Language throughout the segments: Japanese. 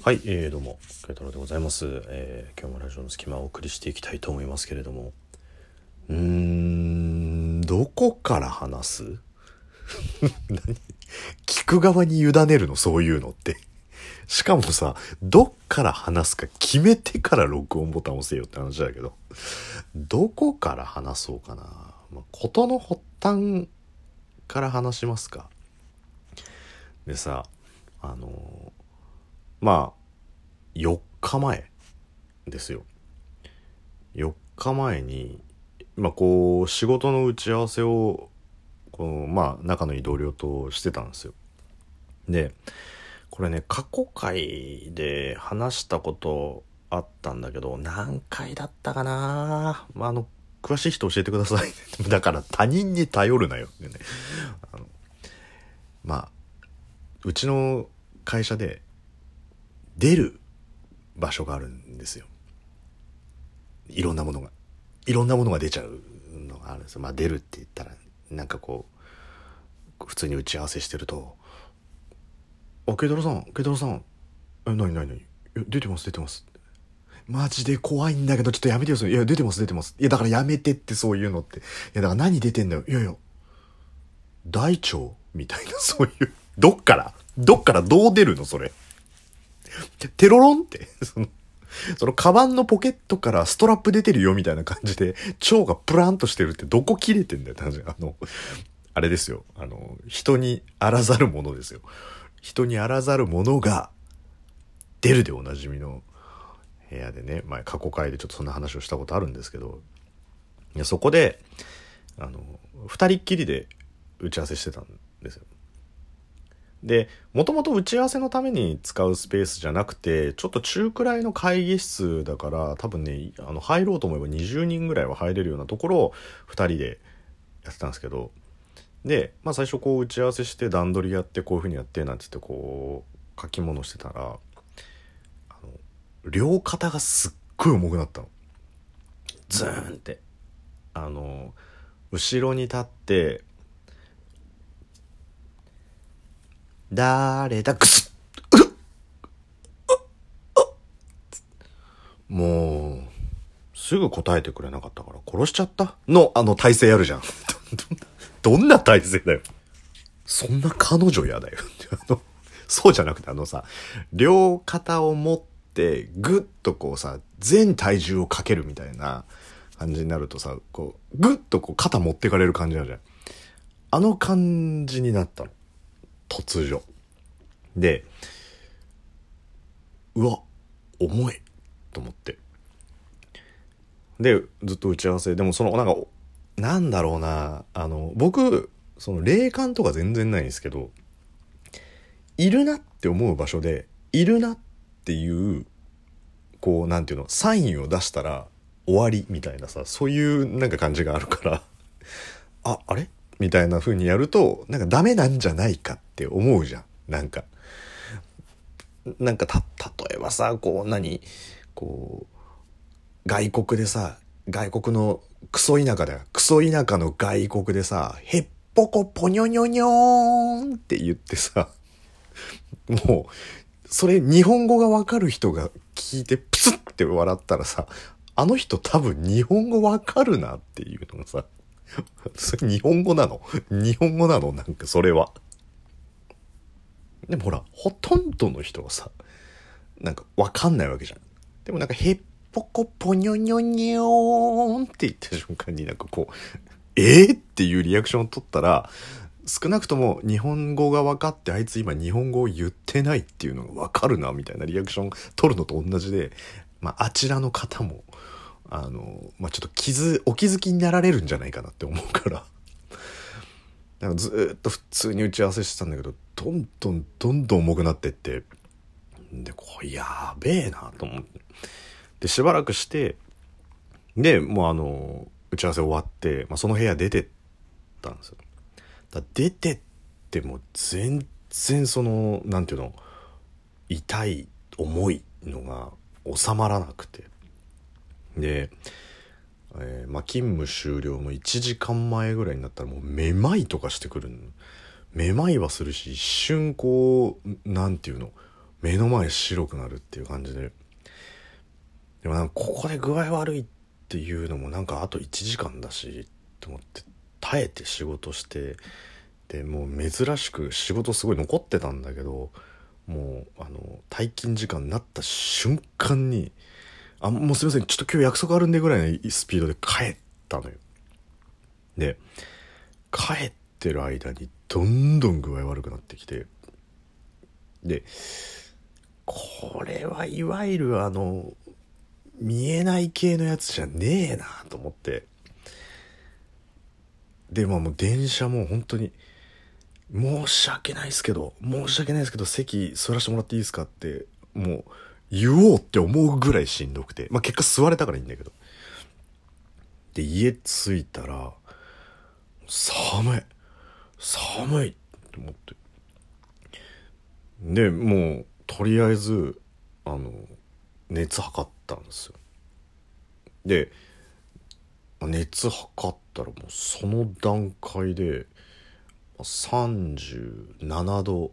はい、えー、どうも、ケイタロでございます。えー、今日もラジオの隙間をお送りしていきたいと思いますけれども。うーん、どこから話す？何？聞く側に委ねるの、そういうのって。しかもさ、どっから話すか決めてから録音ボタン押せよって話だけど。どこから話そうかな？まあ、ことの発端から話しますか。でさ、あのまあ4日前ですよ。4日前にまあこう仕事の打ち合わせをこうまあ仲のいい同僚としてたんですよ。でこれね過去回で話したことあったんだけど何回だったかな？まああの詳しい人教えてください。だから他人に頼るなよ。ってね。あのまあうちの会社で出る場所があるんですよ。いろんなものが。いろんなものが出ちゃうのがあるんですよ。まあ出るって言ったら、なんかこう、普通に打ち合わせしてると、あ、ケイタロウさん、ケイタロさん、え、なになになに出てます、出てます。マジで怖いんだけど、ちょっとやめてよ、それ。いや、出てます、出てます。いや、だからやめてって、そういうのって。いや、だから何出てんだよ。いやいや、大腸？みたいな、そういう。どっから？どっからどう出るのそれ？テロロンって、その、そのカバンのポケットからストラップ出てるよみたいな感じで、腸がプランとしてるってどこ切れてんだよって話。あの、あれですよ。あの、人にあらざるものですよ。人にあらざるものが出るでおなじみの部屋でね、前過去回でちょっとそんな話をしたことあるんですけど、いやそこで、あの、二人っきりで打ち合わせしてたんですよ。で、もともと打ち合わせのために使うスペースじゃなくて、ちょっと中くらいの会議室だから、多分ね、あの、入ろうと思えば20人ぐらいは入れるようなところを2人でやってたんですけど、で、まあ最初こう打ち合わせして段取りやってこういう風にやってなんつってこう書き物してたら、あの、両肩がすっごい重くなったの。ズーンって。あの、後ろに立って、誰だ？くすっもう、すぐ答えてくれなかったから殺しちゃった？の、あの体勢やるじゃん。どんな体勢だよ。そんな彼女やだよ。あの、そうじゃなくてあのさ、両肩を持って、ぐっとこうさ、全体重をかけるみたいな感じになるとさ、こう、ぐっとこう肩持ってかれる感じあるじゃん。あの感じになったの。突如。で、うわ、重いと思って。で、ずっと打ち合わせ。でもその、なんか、なんだろうな、あの、僕、その霊感とか全然ないんですけど、いるなって思う場所で、いるなっていう、こう、なんていうの、サインを出したら終わりみたいなさ、そういうなんか感じがあるから、あ、あれ？みたいな風にやると、なんかダメなんじゃないかって思うじゃん。なんか。なんかた、例えばさ、こう何こう、外国でさ、外国のクソ田舎だよ。クソ田舎の外国でさ、へっぽこぽにょにょにょーんって言ってさ、もう、それ日本語がわかる人が聞いてプスって笑ったらさ、あの人多分日本語わかるなっていうのがさ、それ日本語なの？日本語なの？なんかそれは。でもほら、ほとんどの人がさ、なんかわかんないわけじゃん。でもなんか、へっぽこぽにょにょにょーんって言った瞬間になんかこう、えー、っていうリアクションを取ったら、少なくとも日本語が分かってあいつ今日本語を言ってないっていうのが分かるなみたいなリアクション取るのと同じで、まああちらの方も、あの、まあちょっと気づ、お気づきになられるんじゃないかなって思うから。なんかずっと普通に打ち合わせしてたんだけど、どんどんどんどん重くなってって、で、これやべえなと思って。で、しばらくして、で、もうあの、打ち合わせ終わって、まあ、その部屋出てったんですよ。だ出てっても全然その、なんていうの、痛い、重いのが収まらなくて。で、えーまあ、勤務終了の1時間前ぐらいになったらもうめまいとかしてくるめまいはするし一瞬こうなんていうの目の前白くなるっていう感じで。でもなんかここで具合悪いっていうのもなんかあと1時間だしと思って耐えて仕事してでもう珍しく仕事すごい残ってたんだけどもうあの退勤時間になった瞬間に「あもうすいません。ちょっと今日約束あるんで」ぐらいのスピードで帰ったのよ。で帰ってる間にどんどん具合悪くなってきて。でこれはいわゆるあの見えない系のやつじゃねえなと思って。でまあもう電車も本当に申し訳ないですけど申し訳ないですけど席座らせてもらっていいですかってもう言おうって思うぐらいしんどくて。まあ結果座れたからいいんだけど。で家着いたら寒い。寒いって思って。でもうとりあえずあの熱測ったんですよ。で熱測ったらもうその段階で37度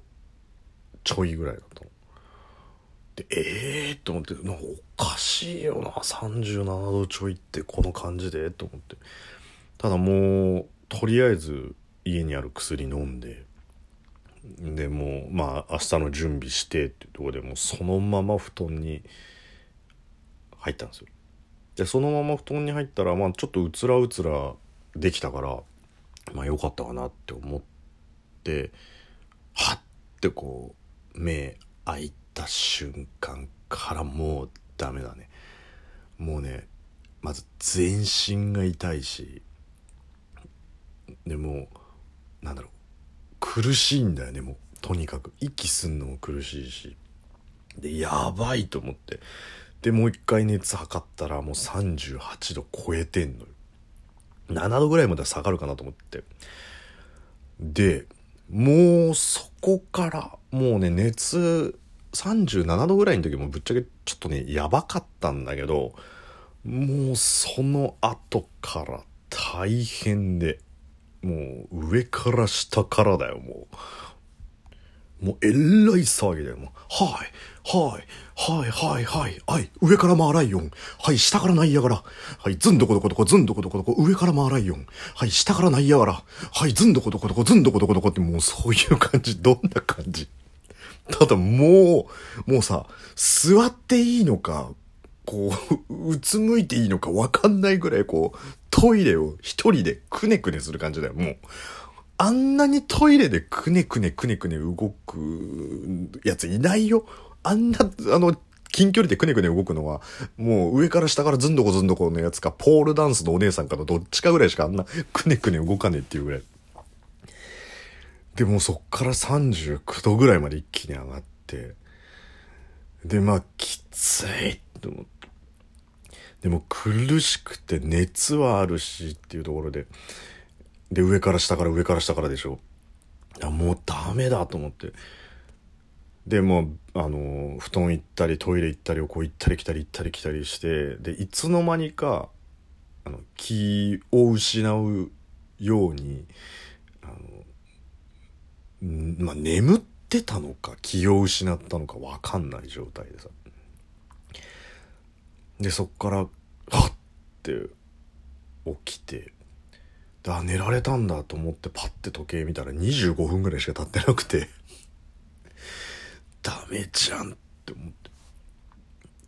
ちょいぐらいだったの。でええー、と思ってなんかおかしいよな37度ちょいってこの感じでと思って。ただもうとりあえず家にある薬飲んででもうまあ明日の準備してっていうとこでもうそのまま布団に入ったんですよ。でそのまま布団に入ったらまあちょっとうつらうつらできたからまあよかったかなって思ってはってこう目開いてた瞬間からもうダメだね。もうねまず全身が痛いしでもなんだろう苦しいんだよねもうとにかく。息すんのも苦しいし。でやばいと思って。でもう一回熱測ったらもう38度超えてんのよ。7度ぐらいまでは下がるかなと思って。でもうそこからもうね熱37度ぐらいの時もぶっちゃけちょっとねやばかったんだけどもうその後から大変でもう上から下からだよもう。もうえらい騒ぎだよもう。はいはいはいはいはいはい上から回らいよんはい下からないやがらはいずんどこどこどこずんどこどこどこ上から回らいよんはい下からないやがらはいずんどこどこどこずんどこどこどこってもうそういう感じ。どんな感じ？ただもうもうさ座っていいのかこう、うつむいていいのかわかんないぐらいこう、トイレを一人でくねくねする感じだよ、もう。あんなにトイレでくねくねくねくね動くやついないよ。あんな、あの、近距離でくねくね動くのは、もう上から下からずんどこずんどこのやつか、ポールダンスのお姉さんかのどっちかぐらいしかあんなくねくね動かねえっていうぐらい。でもそっから39度ぐらいまで一気に上がって、で、まあ、きついと思って。でも苦しくて熱はあるしっていうところで、で、上から下から上から下からでしょ。い、もうダメだと思って。で、もう、あの、布団行ったりトイレ行ったりをこう行ったり来たり行ったり来たりして、で、いつの間にか、あの、気を失うように、まあ、眠ってたのか気を失ったのか分かんない状態でさ。でそっからはっって起きてだ寝られたんだと思ってパッて時計見たら25分ぐらいしか経ってなくて。ダメじゃんって思って。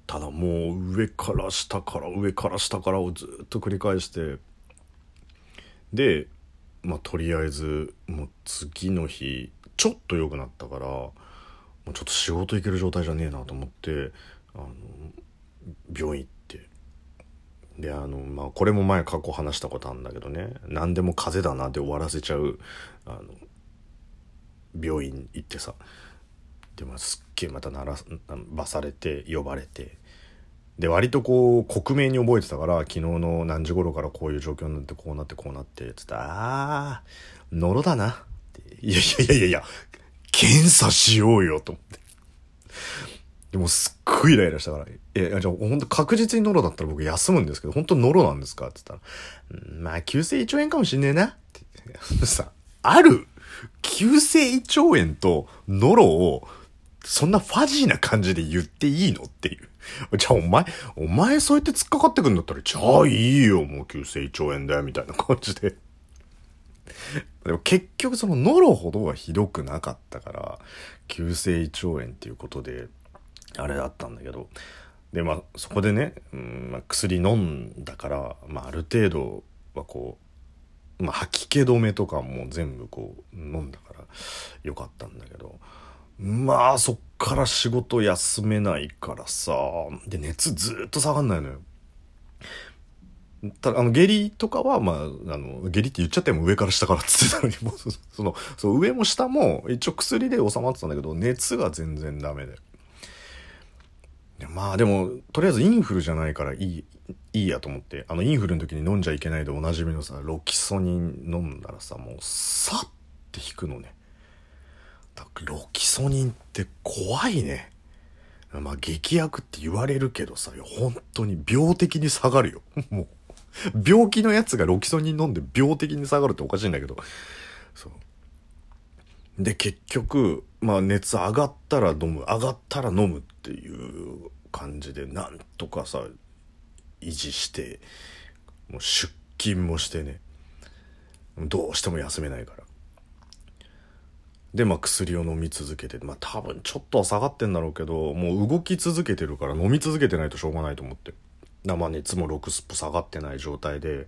ただもう上から下から上から下からをずっと繰り返して。でまあとりあえずもう次の日ちょっと良くなったからもうちょっと仕事行ける状態じゃねえなと思ってあの病院行って。であのまあこれも前過去話したことあるんだけどね何でも風邪だなで終わらせちゃうあの病院行ってさ。でもすっげえまた鳴らばされて呼ばれて。で割とこう克明に覚えてたから昨日の何時頃からこういう状況になってこうなってこうなってつってああのろだなっていやいやいやいや検査しようよと思ってでもすっごいイライラしたから、え、じゃあ本当確実にノロだったら僕休むんですけど、本当ノロなんですか？って言ったら、まあ、急性胃腸炎かもしんねえな。って言ってさ、ある急性胃腸炎とノロをそんなファジーな感じで言っていいの？っていう。じゃあお前、お前そうやって突っかかってくんだったら、じゃあいいよ、もう急性胃腸炎だよ、みたいな感じで。でも結局そのノロほどはひどくなかったから、急性胃腸炎っていうことで、あれだったんだけど、でまあそこでね、うんまあ、薬飲んだから、まあ、ある程度はこう、まあ、吐き気止めとかも全部こう飲んだからよかったんだけどまあそっから仕事休めないからさ。で熱ずっと下がんないのよ。ただあの下痢とかはまああの下痢って言っちゃっても上から下からっつってたのにもうそのそう上も下も一応薬で収まってたんだけど熱が全然ダメで。まあでもとりあえずインフルじゃないからいいいいやと思って。あのインフルの時に飲んじゃいけないでおなじみのさロキソニン飲んだらさもうさって引くのね。ロキソニンって怖いね。まあ劇薬って言われるけどさ本当に病的に下がるよ。もう。病気のやつがロキソニン飲んで病的に下がるっておかしいんだけど。そう。で結局まあ熱上がったら飲む上がったら飲むっていう感じでなんとかさ維持してもう出勤もしてね。どうしても休めないから。でまあ薬を飲み続けてまあ多分ちょっとは下がってんだろうけどもう動き続けてるから飲み続けてないとしょうがないと思って。生熱も6スップ下がってない状態で。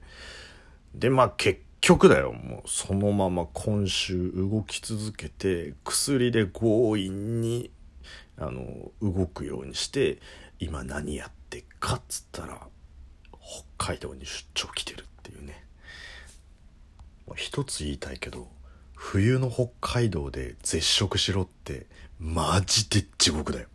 でまあ結局だよ。もうそのまま今週動き続けて薬で強引にあの動くようにして今何やってっかっつったら北海道に出張来てるっていうね。一つ言いたいけど冬の北海道で絶食しろってマジで地獄だよ。